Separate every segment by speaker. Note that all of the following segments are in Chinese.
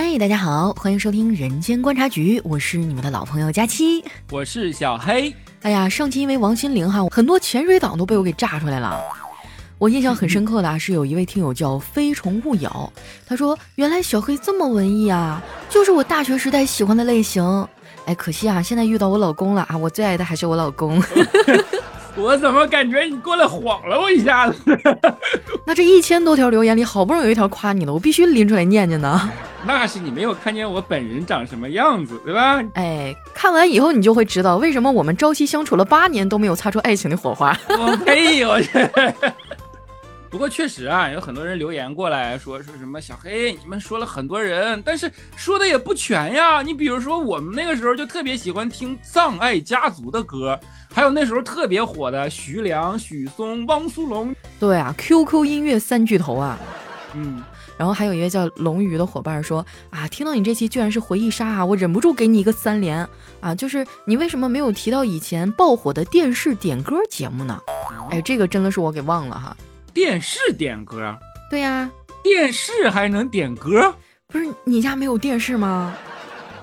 Speaker 1: 嗨，大家好，欢迎收听《人间观察局》，我是你们的老朋友佳期，
Speaker 2: 我是小黑。
Speaker 1: 哎呀，上期因为王心凌哈，很多潜水党都被我给炸出来了。我印象很深刻的啊，是有一位听友叫非虫勿咬，他说原来小黑这么文艺啊，就是我大学时代喜欢的类型。哎，可惜啊，现在遇到我老公了啊，我最爱的还是我老公。
Speaker 2: 我怎么感觉你过来晃了我一下子？
Speaker 1: 那这一千多条留言里，好不容易有一条夸你的，我必须拎出来念念呢。
Speaker 2: 那是你没有看见我本人长什么样子，对吧？
Speaker 1: 哎，看完以后你就会知道，为什么我们朝夕相处了八年都没有擦出爱情的火花。
Speaker 2: 我 呸！我去。不过确实啊，有很多人留言过来说说什么小黑，你们说了很多人，但是说的也不全呀。你比如说我们那个时候就特别喜欢听葬爱家族的歌，还有那时候特别火的徐良、许嵩、汪苏泷。
Speaker 1: 对啊，QQ 音乐三巨头啊。
Speaker 2: 嗯，
Speaker 1: 然后还有一位叫龙鱼的伙伴说啊，听到你这期居然是回忆杀啊，我忍不住给你一个三连啊，就是你为什么没有提到以前爆火的电视点歌节目呢？哎，这个真的是我给忘了哈。
Speaker 2: 电视点歌，
Speaker 1: 对呀，
Speaker 2: 电视还能点歌？
Speaker 1: 不是你家没有电视吗？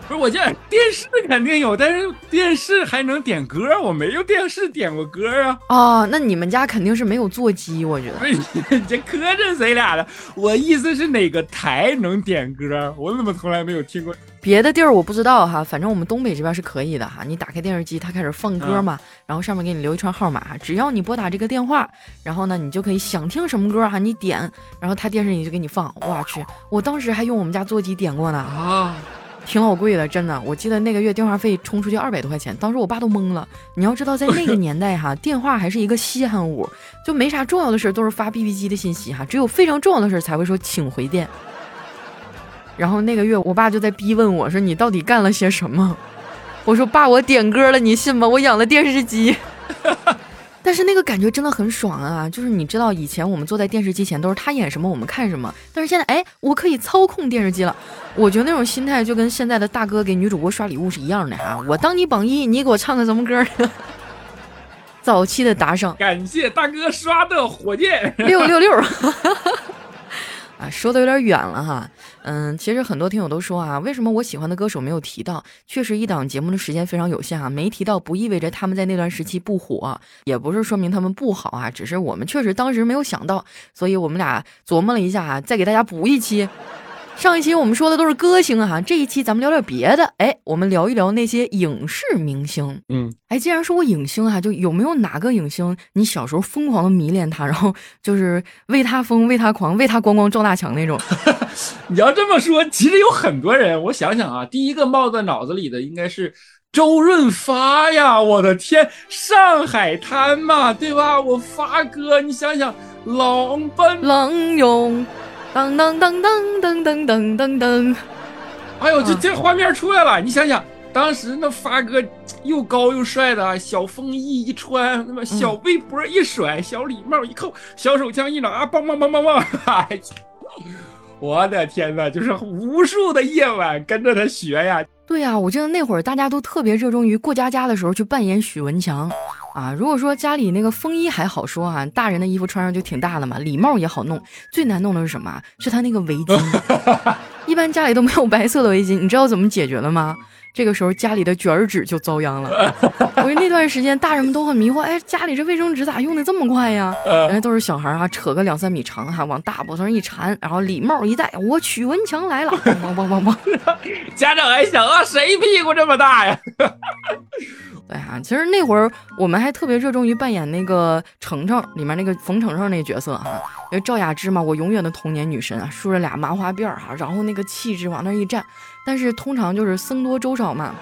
Speaker 2: 不是我家电视肯定有，但是电视还能点歌？我没有电视点过歌啊。
Speaker 1: 哦，那你们家肯定是没有座机，我觉得。
Speaker 2: 不是你这磕碜谁俩的？我意思是哪个台能点歌？我怎么从来没有听过？
Speaker 1: 别的地儿我不知道哈，反正我们东北这边是可以的哈。你打开电视机，它开始放歌嘛，然后上面给你留一串号码，只要你拨打这个电话，然后呢，你就可以想听什么歌哈，你点，然后它电视里就给你放。我去，我当时还用我们家座机点过呢
Speaker 2: 啊。
Speaker 1: 挺老贵的，真的。我记得那个月电话费充出去二百多块钱，当时我爸都懵了。你要知道，在那个年代哈，电话还是一个稀罕物，就没啥重要的事都是发 BB 机的信息哈，只有非常重要的事才会说请回电。然后那个月，我爸就在逼问我说：“你到底干了些什么？”我说：“爸，我点歌了，你信吗？我养了电视机。” 但是那个感觉真的很爽啊！就是你知道，以前我们坐在电视机前都是他演什么我们看什么，但是现在哎，我可以操控电视机了。我觉得那种心态就跟现在的大哥给女主播刷礼物是一样的啊。我当你榜一，你给我唱个什么歌？早期的打赏，
Speaker 2: 感谢大哥刷的火箭
Speaker 1: 六六六。啊，说的有点远了哈。嗯，其实很多听友都说啊，为什么我喜欢的歌手没有提到？确实，一档节目的时间非常有限啊，没提到不意味着他们在那段时期不火，也不是说明他们不好啊，只是我们确实当时没有想到，所以我们俩琢磨了一下啊，再给大家补一期。上一期我们说的都是歌星啊，这一期咱们聊点别的。哎，我们聊一聊那些影视明星。
Speaker 2: 嗯，
Speaker 1: 哎，既然说过影星啊，就有没有哪个影星你小时候疯狂的迷恋他，然后就是为他疯、为他狂、为他咣咣撞大墙那种？
Speaker 2: 你要这么说，其实有很多人。我想想啊，第一个冒在脑子里的应该是周润发呀！我的天，上海滩嘛，对吧？我发哥，你想想，狼奔
Speaker 1: 狼勇。当当当当当当当当当！
Speaker 2: 哎呦，这这画面出来了！你想想，当时那发哥又高又帅的，小风衣一穿，那么小围脖一甩，小礼帽一扣，小手枪一拿，啊梆梆梆梆梆！我的 天呐，就是无数的夜晚跟着他学呀。
Speaker 1: 对呀，我记得那会儿大家都特别热衷于过家家的时候去扮演许文强。啊，如果说家里那个风衣还好说啊，大人的衣服穿上就挺大的嘛，礼帽也好弄，最难弄的是什么？是他那个围巾，一般家里都没有白色的围巾，你知道怎么解决了吗？这个时候家里的卷儿纸就遭殃了。我觉得那段时间大人们都很迷惑，哎，家里这卫生纸咋用的这么快呀？原来都是小孩儿哈，扯个两三米长哈，往大脖子上一缠，然后礼帽一戴，我曲文强来了，梆梆梆梆，
Speaker 2: 家长还想啊，谁屁股这么大呀？
Speaker 1: 对啊，其实那会儿我们还特别热衷于扮演那个程程里面那个冯程程那个角色哈，因为赵雅芝嘛，我永远的童年女神啊，梳着俩麻花辫儿哈，然后那个气质往那一站，但是通常就是僧多粥少嘛，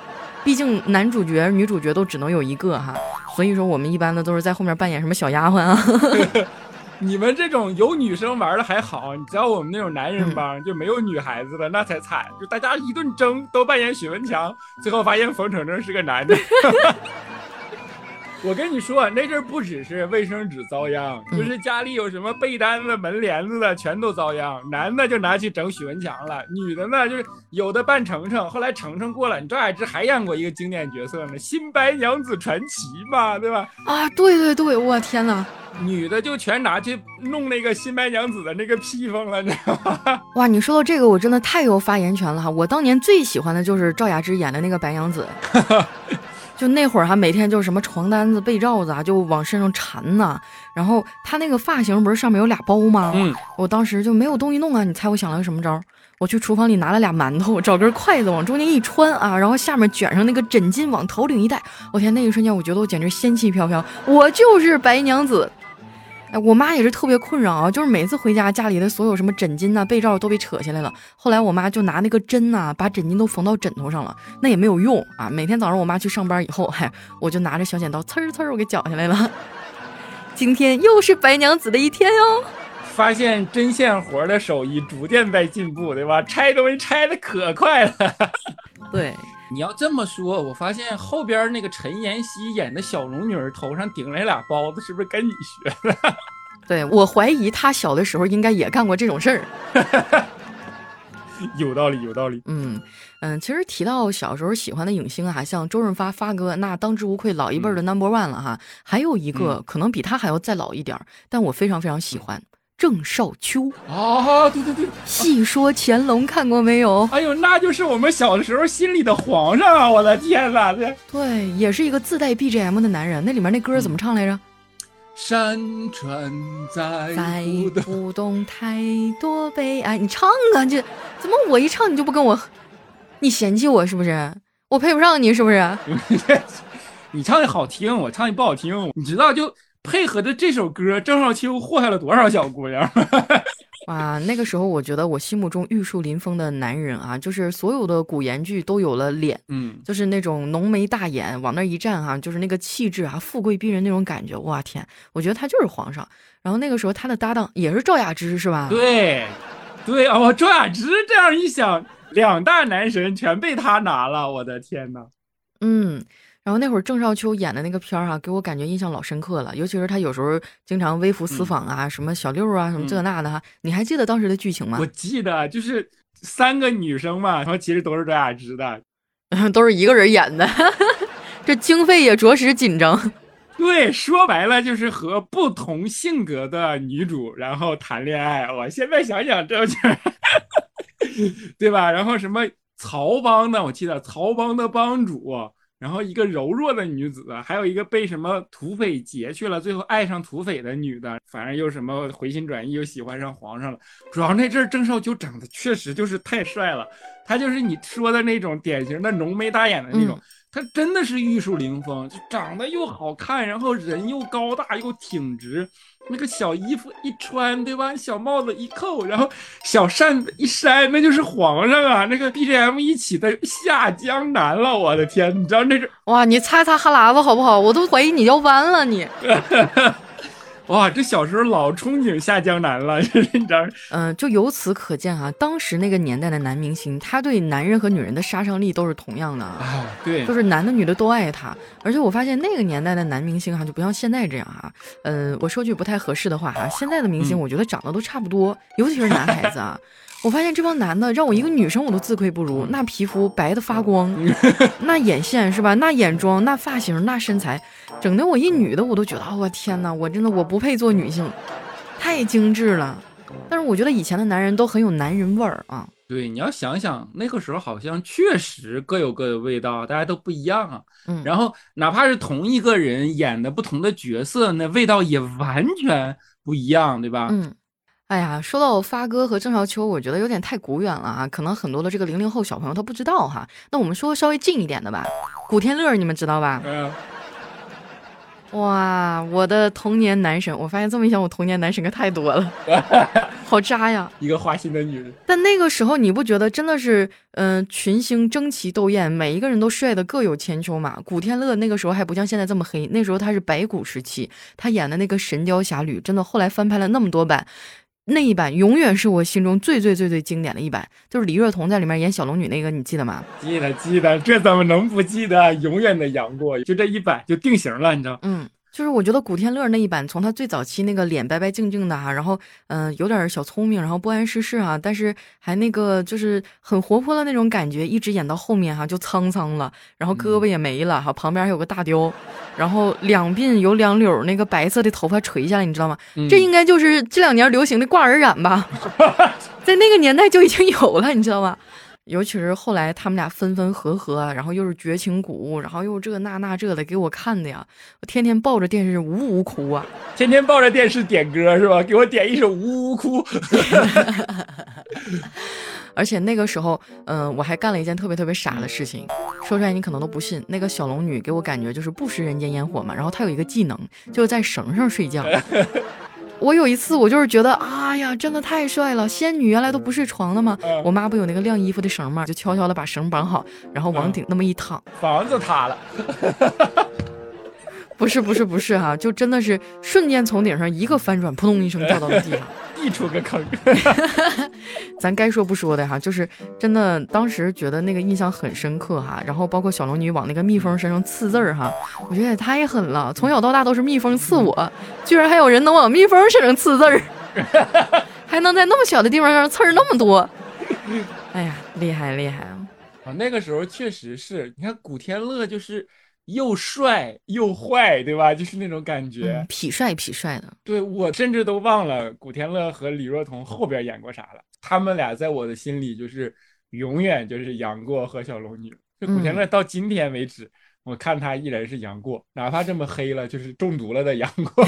Speaker 1: 毕竟男主角女主角都只能有一个哈，所以说我们一般的都是在后面扮演什么小丫鬟啊。
Speaker 2: 你们这种有女生玩的还好，你知道我们那种男人帮就没有女孩子的那才惨，就大家一顿争，都扮演许文强，最后发现冯程程是个男的。我跟你说，那阵不只是卫生纸遭殃，就是家里有什么被单子、门帘子的全都遭殃。男的就拿去整许文强了，女的呢就是有的扮程程，后来程程过了，你赵雅芝还演过一个经典角色呢，《新白娘子传奇》嘛，对吧？
Speaker 1: 啊，对对对，我天哪！
Speaker 2: 女的就全拿去弄那个新白娘子的那个披风了，你知道吗？
Speaker 1: 哇，你说到这个，我真的太有发言权了哈！我当年最喜欢的就是赵雅芝演的那个白娘子，就那会儿还，每天就是什么床单子、被罩子啊，就往身上缠呢。然后他那个发型不是上面有俩包吗？
Speaker 2: 嗯，
Speaker 1: 我当时就没有东西弄啊，你猜我想了个什么招？我去厨房里拿了俩馒头，找根筷子往中间一穿啊，然后下面卷上那个枕巾往头顶一戴。我天，那一瞬间我觉得我简直仙气飘飘，我就是白娘子。哎，我妈也是特别困扰啊，就是每次回家，家里的所有什么枕巾呐、被罩都被扯下来了。后来我妈就拿那个针呐，把枕巾都缝到枕头上了，那也没有用啊。每天早上我妈去上班以后，嗨，我就拿着小剪刀，呲儿呲儿，我给绞下来了。今天又是白娘子的一天哟。
Speaker 2: 发现针线活的手艺逐渐在进步，对吧？拆东西拆的可快了。
Speaker 1: 对。
Speaker 2: 你要这么说，我发现后边那个陈妍希演的小龙女头上顶了俩包子，是不是跟你学的？
Speaker 1: 对我怀疑她小的时候应该也干过这种事儿。
Speaker 2: 有道理，有道理。
Speaker 1: 嗯嗯，其实提到小时候喜欢的影星啊，像周润发发哥，那当之无愧老一辈的 number one 了哈。还有一个可能比他还要再老一点儿，但我非常非常喜欢。郑少秋
Speaker 2: 啊，对对对，
Speaker 1: 细说乾隆看过没有？
Speaker 2: 哎呦，那就是我们小的时候心里的皇上啊！我的天哪，这
Speaker 1: 对，也是一个自带 BGM 的男人。那里面那歌怎么唱来着？
Speaker 2: 山川在
Speaker 1: 在不动，太多悲哀。你唱啊，这怎么我一唱你就不跟我？你嫌弃我是不是？我配不上你是不是？
Speaker 2: 你唱的好听，我唱的不好听。你知道就。配合的这首歌，郑少秋祸害了多少小姑娘？
Speaker 1: 哇，那个时候我觉得我心目中玉树临风的男人啊，就是所有的古言剧都有了脸，
Speaker 2: 嗯，
Speaker 1: 就是那种浓眉大眼往那一站哈，就是那个气质啊，富贵逼人那种感觉。哇天，我觉得他就是皇上。然后那个时候他的搭档也是赵雅芝，是吧？
Speaker 2: 对，对啊，赵雅芝这样一想，两大男神全被他拿了，我的天呐。
Speaker 1: 嗯。然后那会儿郑少秋演的那个片儿哈，给我感觉印象老深刻了。尤其是他有时候经常微服私访啊，什么小六啊，什么这那的哈。你还记得当时的剧情吗？
Speaker 2: 我记得，就是三个女生嘛，然后其实都是赵雅芝的，
Speaker 1: 都是一个人演的，这经费也着实紧张。
Speaker 2: 对，说白了就是和不同性格的女主然后谈恋爱。我现在想想，这就对吧？然后什么曹帮的，我记得曹帮的帮主。然后一个柔弱的女子，还有一个被什么土匪劫去了，最后爱上土匪的女的，反正又什么回心转意，又喜欢上皇上了。主要那阵郑少秋长得确实就是太帅了，他就是你说的那种典型的浓眉大眼的那种。他真的是玉树临风，就长得又好看，然后人又高大又挺直，那个小衣服一穿，对吧？小帽子一扣，然后小扇子一扇，那就是皇上啊！那个 BGM 一起的下江南了，我的天！你知道那是
Speaker 1: 哇？你擦擦哈喇子好不好？我都怀疑你要弯了你。
Speaker 2: 哇，这小时候老憧憬下江南了，你知道？
Speaker 1: 嗯，就由此可见啊，当时那个年代的男明星，他对男人和女人的杀伤力都是同样的
Speaker 2: 啊，对，
Speaker 1: 就是男的女的都爱他。而且我发现那个年代的男明星哈，就不像现在这样哈。嗯，我说句不太合适的话哈，现在的明星我觉得长得都差不多，尤其是男孩子啊。我发现这帮男的让我一个女生我都自愧不如，那皮肤白的发光，那眼线是吧？那眼妆，那发型，那身材，整的我一女的我都觉得，我天哪，我真的我不配做女性，太精致了。但是我觉得以前的男人都很有男人味儿啊。
Speaker 2: 对，你要想想那个时候好像确实各有各的味道，大家都不一样啊。
Speaker 1: 嗯，
Speaker 2: 然后哪怕是同一个人演的不同的角色，那味道也完全不一样，对吧？
Speaker 1: 嗯。哎呀，说到发哥和郑少秋，我觉得有点太古远了啊，可能很多的这个零零后小朋友他不知道哈。那我们说稍微近一点的吧，古天乐你们知道吧？
Speaker 2: 嗯。
Speaker 1: 哇，我的童年男神！我发现这么一想，我童年男神可太多了，好渣呀！
Speaker 2: 一个花心的女人。
Speaker 1: 但那个时候你不觉得真的是，嗯，群星争奇斗艳，每一个人都帅的各有千秋嘛？古天乐那个时候还不像现在这么黑，那时候他是白骨时期，他演的那个《神雕侠侣》，真的后来翻拍了那么多版。那一版永远是我心中最最最最经典的一版，就是李若彤在里面演小龙女那个，你记得吗？
Speaker 2: 记得记得，这怎么能不记得？永远的杨过，就这一版就定型了，你知道？
Speaker 1: 嗯，就是我觉得古天乐那一版，从他最早期那个脸白白净净的哈，然后嗯有点小聪明，然后不谙世事啊，但是还那个就是很活泼的那种感觉，一直演到后面哈就沧桑了，然后胳膊也没了哈，旁边还有个大雕，然后两鬓有两绺那个白色的头发垂下来，你知道吗？这应该就是这两年流行的挂耳染吧，在那个年代就已经有了，你知道吗？尤其是后来他们俩分分合合，然后又是绝情谷，然后又这那那这的给我看的呀，我天天抱着电视呜呜哭啊，
Speaker 2: 天天抱着电视点歌是吧？给我点一首呜呜哭。
Speaker 1: 而且那个时候，嗯，我还干了一件特别特别傻的事情，说出来你可能都不信。那个小龙女给我感觉就是不食人间烟火嘛，然后她有一个技能，就是在绳上睡觉。我有一次，我就是觉得，哎呀，真的太帅了！仙女原来都不睡床的吗？我妈不有那个晾衣服的绳吗？就悄悄的把绳绑好，然后往顶那么一躺，
Speaker 2: 房子塌了。
Speaker 1: 不是不是不是哈，就真的是瞬间从顶上一个翻转，扑通一声掉到了地上。
Speaker 2: 溢出个坑，
Speaker 1: 咱该说不说的哈，就是真的，当时觉得那个印象很深刻哈。然后包括小龙女往那个蜜蜂身上刺字儿哈，我觉得也太狠了。从小到大都是蜜蜂刺我，居然还有人能往蜜蜂身上刺字儿，还能在那么小的地方上刺儿那么多。哎呀，厉害厉害啊！
Speaker 2: 啊，那个时候确实是你看古天乐就是。又帅又坏，对吧？就是那种感觉，
Speaker 1: 痞帅痞帅的。
Speaker 2: 对我甚至都忘了古天乐和李若彤后边演过啥了。他们俩在我的心里就是永远就是杨过和小龙女。这古天乐到今天为止，我看他依然是杨过，哪怕这么黑了，就是中毒了的杨过。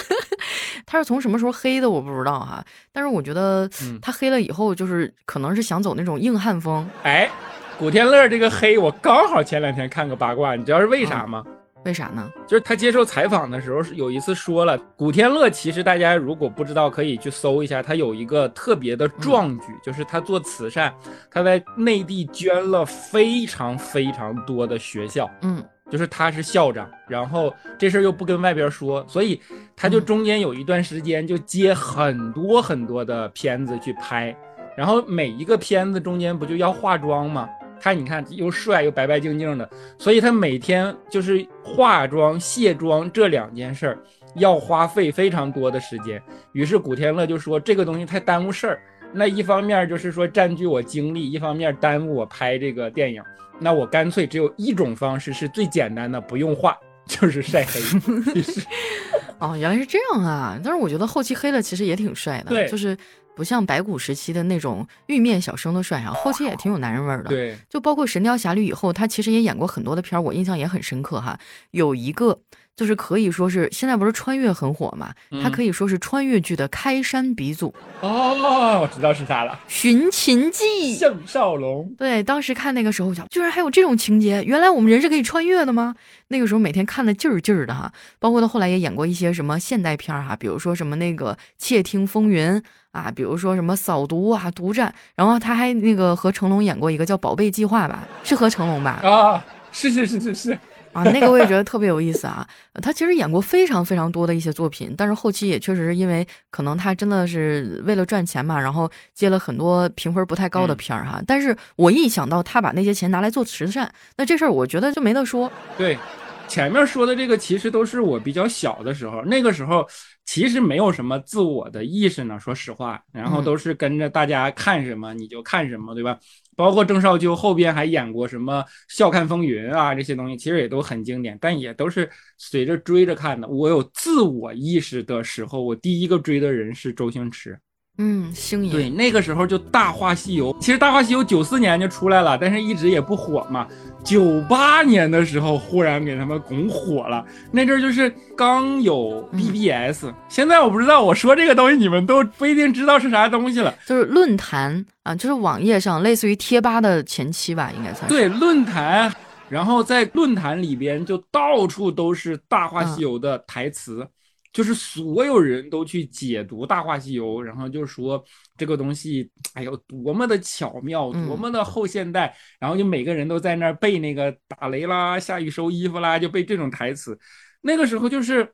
Speaker 1: 他是从什么时候黑的，我不知道哈。但是我觉得他黑了以后，就是可能是想走那种硬汉风。
Speaker 2: 哎。古天乐这个黑，我刚好前两天看个八卦，你知道是为啥吗？
Speaker 1: 为啥呢？
Speaker 2: 就是他接受采访的时候是有一次说了，古天乐其实大家如果不知道，可以去搜一下，他有一个特别的壮举，就是他做慈善，他在内地捐了非常非常多的学校，
Speaker 1: 嗯，
Speaker 2: 就是他是校长，然后这事儿又不跟外边说，所以他就中间有一段时间就接很多很多的片子去拍，然后每一个片子中间不就要化妆吗？他你看又帅又白白净净的，所以他每天就是化妆卸妆这两件事儿要花费非常多的时间。于是古天乐就说这个东西太耽误事儿，那一方面就是说占据我精力，一方面耽误我拍这个电影。那我干脆只有一种方式是最简单的，不用化，就是晒黑。
Speaker 1: 哦，原来是这样啊！但是我觉得后期黑了其实也挺帅的，
Speaker 2: 对，
Speaker 1: 就是。不像白骨时期的那种玉面小生的帅啊，后期也挺有男人味儿的。
Speaker 2: 对，
Speaker 1: 就包括《神雕侠侣》以后，他其实也演过很多的片儿，我印象也很深刻哈。有一个。就是可以说是现在不是穿越很火嘛，它可以说是穿越剧的开山鼻祖
Speaker 2: 哦，我知道是啥了，《
Speaker 1: 寻秦记》
Speaker 2: 项少龙。
Speaker 1: 对，当时看那个时候想，居然还有这种情节，原来我们人是可以穿越的吗？那个时候每天看的劲儿劲儿的哈，包括他后来也演过一些什么现代片儿哈，比如说什么那个《窃听风云》啊，比如说什么扫毒啊、毒战，然后他还那个和成龙演过一个叫《宝贝计划》吧，是和成龙吧？
Speaker 2: 啊，是是是是是。
Speaker 1: 啊，那个我也觉得特别有意思啊！他其实演过非常非常多的一些作品，但是后期也确实是因为可能他真的是为了赚钱嘛，然后接了很多评分不太高的片儿哈。但是我一想到他把那些钱拿来做慈善，那这事儿我觉得就没得说。
Speaker 2: 对，前面说的这个其实都是我比较小的时候，那个时候其实没有什么自我的意识呢，说实话，然后都是跟着大家看什么你就看什么，对吧？包括郑少秋后边还演过什么《笑看风云》啊，这些东西其实也都很经典，但也都是随着追着看的。我有自我意识的时候，我第一个追的人是周星驰。
Speaker 1: 嗯，星爷
Speaker 2: 对，那个时候就《大话西游》，其实《大话西游》九四年就出来了，但是一直也不火嘛。九八年的时候，忽然给他们拱火了。那阵儿就是刚有 BBS，现在我不知道，我说这个东西你们都不一定知道是啥东西了。
Speaker 1: 就是论坛啊，就是网页上类似于贴吧的前期吧，应该算
Speaker 2: 是。对，论坛，然后在论坛里边就到处都是《大话西游》的台词。就是所有人都去解读《大话西游》，然后就说这个东西，哎呦，多么的巧妙，多么的后现代，然后就每个人都在那儿背那个打雷啦、下雨收衣服啦，就背这种台词。那个时候就是，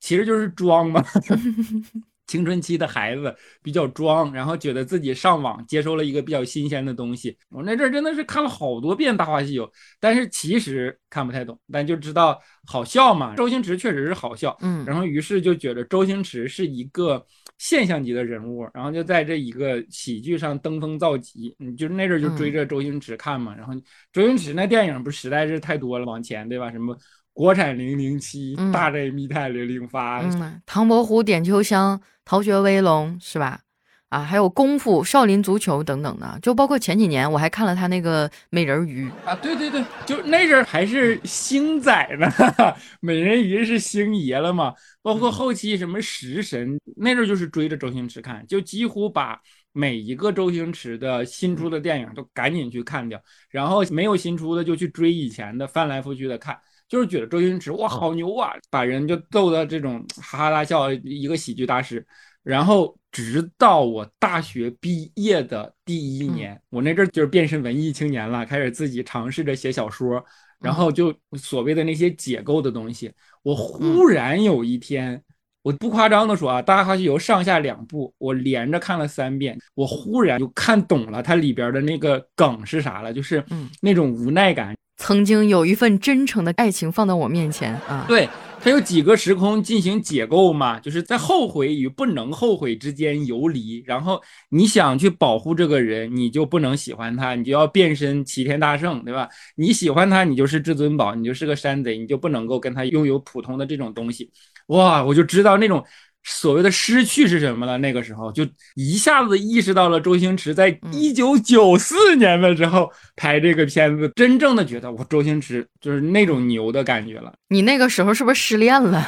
Speaker 2: 其实就是装嘛。青春期的孩子比较装，然后觉得自己上网接收了一个比较新鲜的东西。我那阵真的是看了好多遍《大话西游》，但是其实看不太懂，但就知道好笑嘛。周星驰确实是好笑，
Speaker 1: 嗯，
Speaker 2: 然后于是就觉得周星驰是一个现象级的人物，然后就在这一个喜剧上登峰造极。嗯就是那阵就追着周星驰看嘛，然后周星驰那电影不实在是太多了，往前对吧？什么？国产零零七，大内密探零零发，
Speaker 1: 嗯，唐伯虎点秋香，逃学威龙是吧？啊，还有功夫、少林足球等等的，就包括前几年我还看了他那个美人鱼
Speaker 2: 啊，对对对，就那阵还是星仔呢，美人鱼是星爷了嘛？包括后期什么食神，那阵就是追着周星驰看，就几乎把每一个周星驰的新出的电影都赶紧去看掉，然后没有新出的就去追以前的，翻来覆去的看。就是觉得周星驰哇好牛啊，把人就逗得这种哈哈大笑，一个喜剧大师。然后直到我大学毕业的第一年，我那阵儿就是变身文艺青年了，开始自己尝试着写小说，然后就所谓的那些解构的东西。我忽然有一天，我不夸张的说啊，《大话西游》上下两部我连着看了三遍，我忽然就看懂了它里边的那个梗是啥了，就是那种无奈感。
Speaker 1: 曾经有一份真诚的爱情放到我面前啊，
Speaker 2: 对，它有几个时空进行解构嘛，就是在后悔与不能后悔之间游离，然后你想去保护这个人，你就不能喜欢他，你就要变身齐天大圣，对吧？你喜欢他，你就是至尊宝，你就是个山贼，你就不能够跟他拥有普通的这种东西。哇，我就知道那种。所谓的失去是什么了？那个时候就一下子意识到了周星驰在一九九四年的时候拍这个片子，真正的觉得我周星驰就是那种牛的感觉了。
Speaker 1: 你那个时候是不是失恋了？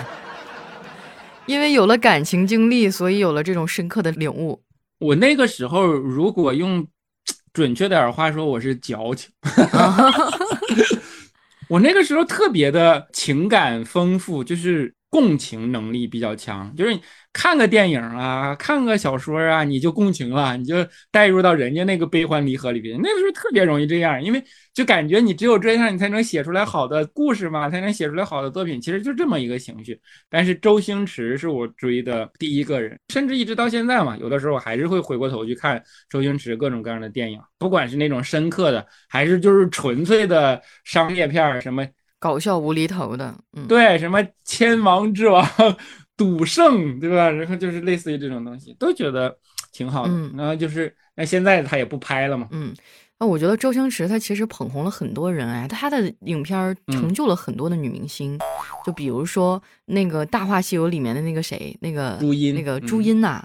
Speaker 1: 因为有了感情经历，所以有了这种深刻的领悟。
Speaker 2: 我那个时候如果用准确点话说，我是矫情。我那个时候特别的情感丰富，就是。共情能力比较强，就是看个电影啊，看个小说啊，你就共情了，你就带入到人家那个悲欢离合里边。那个时候特别容易这样，因为就感觉你只有这样，你才能写出来好的故事嘛，才能写出来好的作品。其实就这么一个情绪。但是周星驰是我追的第一个人，甚至一直到现在嘛，有的时候我还是会回过头去看周星驰各种各样的电影，不管是那种深刻的，还是就是纯粹的商业片儿什么。
Speaker 1: 搞笑无厘头的，嗯，
Speaker 2: 对，什么千王之王、赌圣，对吧？然后就是类似于这种东西，都觉得挺好的。然后就是，那现在他也不拍了嘛，
Speaker 1: 嗯，那我觉得周星驰他其实捧红了很多人，哎，他的影片成就了很多的女明星，就比如说那个《大话西游》里面的那个谁，那个
Speaker 2: 朱茵，
Speaker 1: 那个朱茵呐，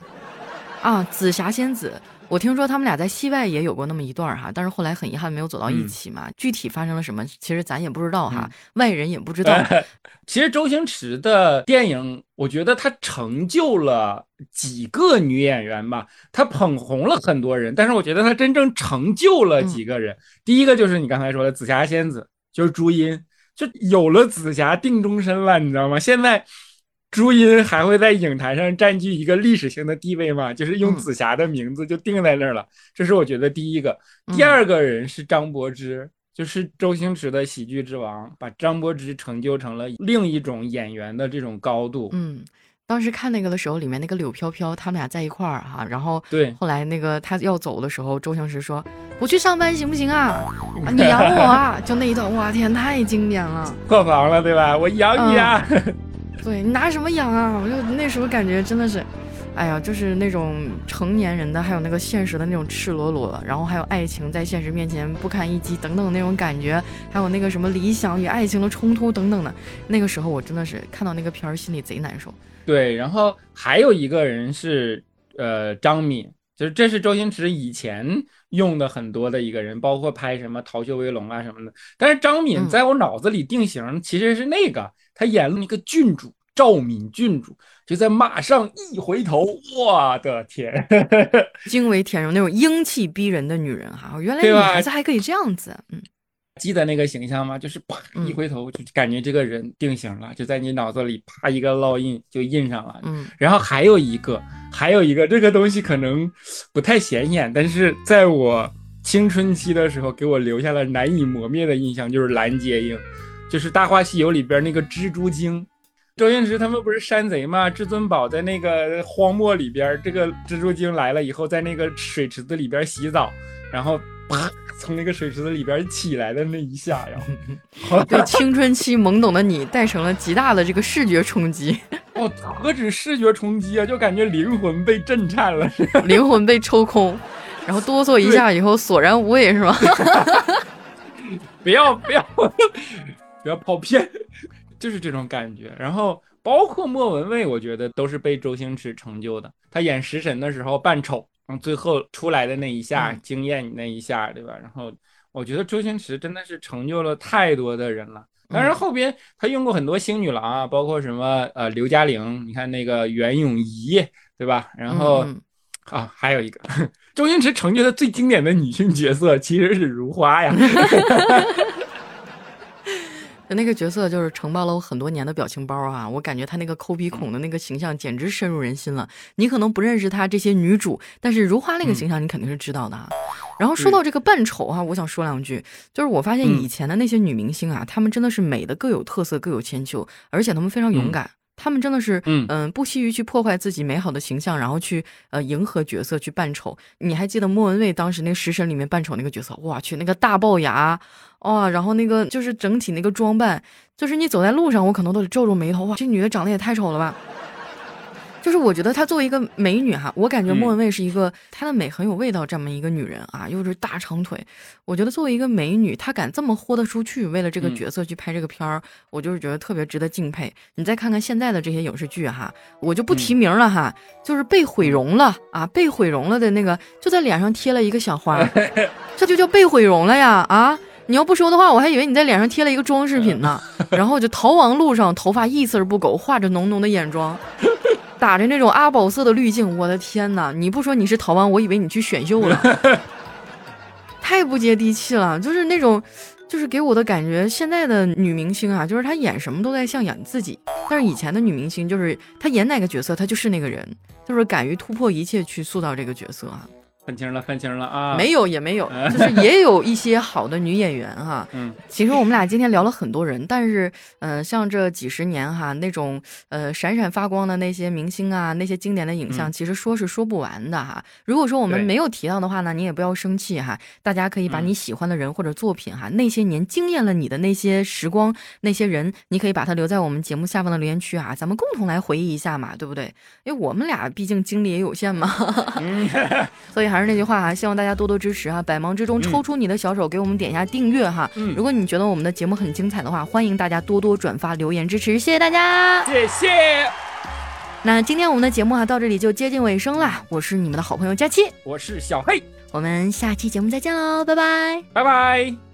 Speaker 1: 啊，紫霞仙子。我听说他们俩在戏外也有过那么一段哈，但是后来很遗憾没有走到一起嘛。具体发生了什么，其实咱也不知道哈，外人也不知道。
Speaker 2: 其实周星驰的电影，我觉得他成就了几个女演员吧，他捧红了很多人，但是我觉得他真正成就了几个人。第一个就是你刚才说的紫霞仙子，就是朱茵，就有了紫霞定终身了，你知道吗？现在。朱茵还会在影坛上占据一个历史性的地位吗？就是用紫霞的名字就定在那儿了，这是我觉得第一个。第二个人是张柏芝，就是周星驰的喜剧之王，把张柏芝成就成了另一种演员的这种高度。
Speaker 1: 嗯，当时看那个的时候，里面那个柳飘飘他们俩在一块儿哈，然后
Speaker 2: 对，
Speaker 1: 后来那个他要走的时候，周星驰说：“不去上班行不行啊？你养我啊！”就那一段，哇天，太经典了，
Speaker 2: 破防了对吧？我养你啊！
Speaker 1: 对你拿什么养啊？我就那时候感觉真的是，哎呀，就是那种成年人的，还有那个现实的那种赤裸裸，然后还有爱情在现实面前不堪一击等等那种感觉，还有那个什么理想与爱情的冲突等等的。那个时候我真的是看到那个片儿，心里贼难受。
Speaker 2: 对，然后还有一个人是呃张敏，就是这是周星驰以前用的很多的一个人，包括拍什么《逃学威龙》啊什么的。但是张敏在我脑子里定型其实是那个。他演了一个郡主赵敏郡主，就在马上一回头，我的天，
Speaker 1: 惊为天人，那种英气逼人的女人哈，原来女孩子还可以这样子，嗯，
Speaker 2: 记得那个形象吗？就是啪一回头，就感觉这个人定型了，就在你脑子里啪一个烙印就印上了，嗯，然后还有一个，还有一个这个东西可能不太显眼，但是在我青春期的时候给我留下了难以磨灭的印象，就是蓝洁瑛。就是《大话西游》里边那个蜘蛛精，周星驰他们不是山贼吗？至尊宝在那个荒漠里边，这个蜘蛛精来了以后，在那个水池子里边洗澡，然后啪从那个水池子里边起来的那一下，然后
Speaker 1: 对青春期懵懂的你带成了极大的这个视觉冲击。
Speaker 2: 哦，何止视觉冲击啊，就感觉灵魂被震颤了，
Speaker 1: 灵魂被抽空，然后哆嗦一下以后索然无味，是吗？
Speaker 2: 不要不要不要跑偏。就是这种感觉，然后包括莫文蔚，我觉得都是被周星驰成就的。他演食神的时候扮丑，然后最后出来的那一下惊艳你那一下，对吧？然后我觉得周星驰真的是成就了太多的人了。当然后边他用过很多星女郎啊，包括什么呃刘嘉玲，你看那个袁咏仪，对吧？然后啊还有一个 周星驰成就的最经典的女性角色其实是如花呀。
Speaker 1: 那个角色就是承包了我很多年的表情包啊！我感觉他那个抠鼻孔的那个形象简直深入人心了。你可能不认识他这些女主，但是如花那个形象你肯定是知道的啊。然后说到这个扮丑哈，我想说两句，就是我发现以前的那些女明星啊，她们真的是美的各有特色、各有千秋，而且她们非常勇敢。她们真的是嗯嗯，不惜于去破坏自己美好的形象，然后去呃迎合角色去扮丑。你还记得莫文蔚当时那个《食神》里面扮丑那个角色？我去，那个大龅牙。哦，然后那个就是整体那个装扮，就是你走在路上，我可能都得皱皱眉头。哇，这女的长得也太丑了吧！就是我觉得她作为一个美女哈，我感觉莫文蔚是一个她的美很有味道这么一个女人啊，又是大长腿。我觉得作为一个美女，她敢这么豁得出去，为了这个角色去拍这个片儿，我就是觉得特别值得敬佩。你再看看现在的这些影视剧哈，我就不提名了哈，就是被毁容了啊，被毁容了的那个就在脸上贴了一个小花，这就叫被毁容了呀啊！你要不说的话，我还以为你在脸上贴了一个装饰品呢。然后就逃亡路上，头发一丝不苟，画着浓浓的眼妆，打着那种阿宝色的滤镜。我的天哪！你不说你是逃亡，我以为你去选秀了。太不接地气了，就是那种，就是给我的感觉，现在的女明星啊，就是她演什么都在像演自己。但是以前的女明星，就是她演哪个角色，她就是那个人，就是敢于突破一切去塑造这个角色啊。
Speaker 2: 分清了，分清了啊！
Speaker 1: 没有也没有，就是也有一些好的女演员哈。嗯，其实我们俩今天聊了很多人，但是，嗯，像这几十年哈那种呃闪闪发光的那些明星啊，那些经典的影像，其实说是说不完的哈。如果说我们没有提到的话呢，你也不要生气哈。大家可以把你喜欢的人或者作品哈，那些年惊艳了你的那些时光，那些人，你可以把它留在我们节目下方的留言区啊，咱们共同来回忆一下嘛，对不对？因为我们俩毕竟精力也有限嘛，所以。还是那句话哈，希望大家多多支持哈，百忙之中抽出你的小手给我们点一下订阅哈。嗯，如果你觉得我们的节目很精彩的话，欢迎大家多多转发留言支持，谢谢大家，
Speaker 2: 谢谢。
Speaker 1: 那今天我们的节目啊到这里就接近尾声啦，我是你们的好朋友佳期，
Speaker 2: 我是小黑，
Speaker 1: 我们下期节目再见喽，拜拜，
Speaker 2: 拜拜。